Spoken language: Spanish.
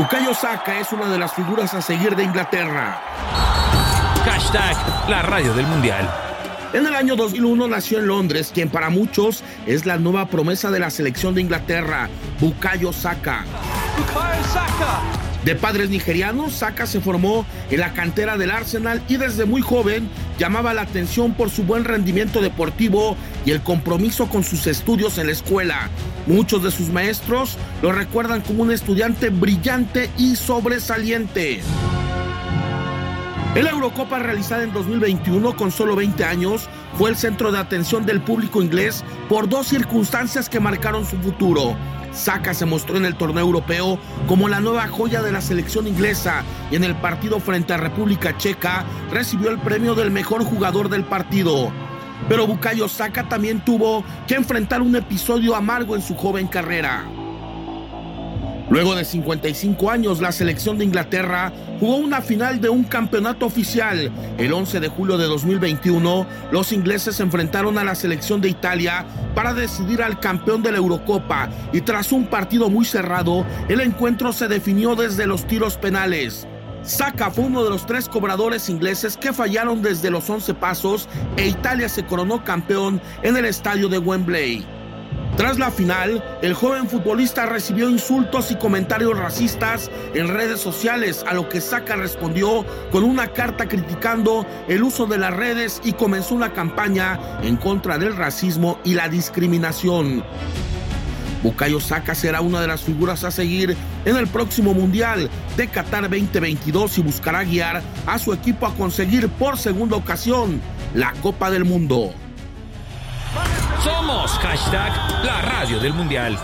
Bukayo Saka es una de las figuras a seguir de Inglaterra. Hashtag la radio del mundial. En el año 2001 nació en Londres quien para muchos es la nueva promesa de la selección de Inglaterra, Bukayo Saka. Bukayo Saka. De padres nigerianos, Saka se formó en la cantera del Arsenal y desde muy joven llamaba la atención por su buen rendimiento deportivo y el compromiso con sus estudios en la escuela. Muchos de sus maestros lo recuerdan como un estudiante brillante y sobresaliente. En la Eurocopa realizada en 2021 con solo 20 años, fue el centro de atención del público inglés por dos circunstancias que marcaron su futuro. Saka se mostró en el torneo europeo como la nueva joya de la selección inglesa y en el partido frente a República Checa recibió el premio del mejor jugador del partido. Pero Bukayo Saka también tuvo que enfrentar un episodio amargo en su joven carrera. Luego de 55 años, la selección de Inglaterra jugó una final de un campeonato oficial. El 11 de julio de 2021, los ingleses se enfrentaron a la selección de Italia para decidir al campeón de la Eurocopa y tras un partido muy cerrado, el encuentro se definió desde los tiros penales. Saka fue uno de los tres cobradores ingleses que fallaron desde los 11 pasos e Italia se coronó campeón en el estadio de Wembley. Tras la final, el joven futbolista recibió insultos y comentarios racistas en redes sociales, a lo que Saka respondió con una carta criticando el uso de las redes y comenzó una campaña en contra del racismo y la discriminación. Bukayo Saka será una de las figuras a seguir en el próximo Mundial de Qatar 2022 y buscará guiar a su equipo a conseguir por segunda ocasión la Copa del Mundo. Somos hashtag la radio del mundial.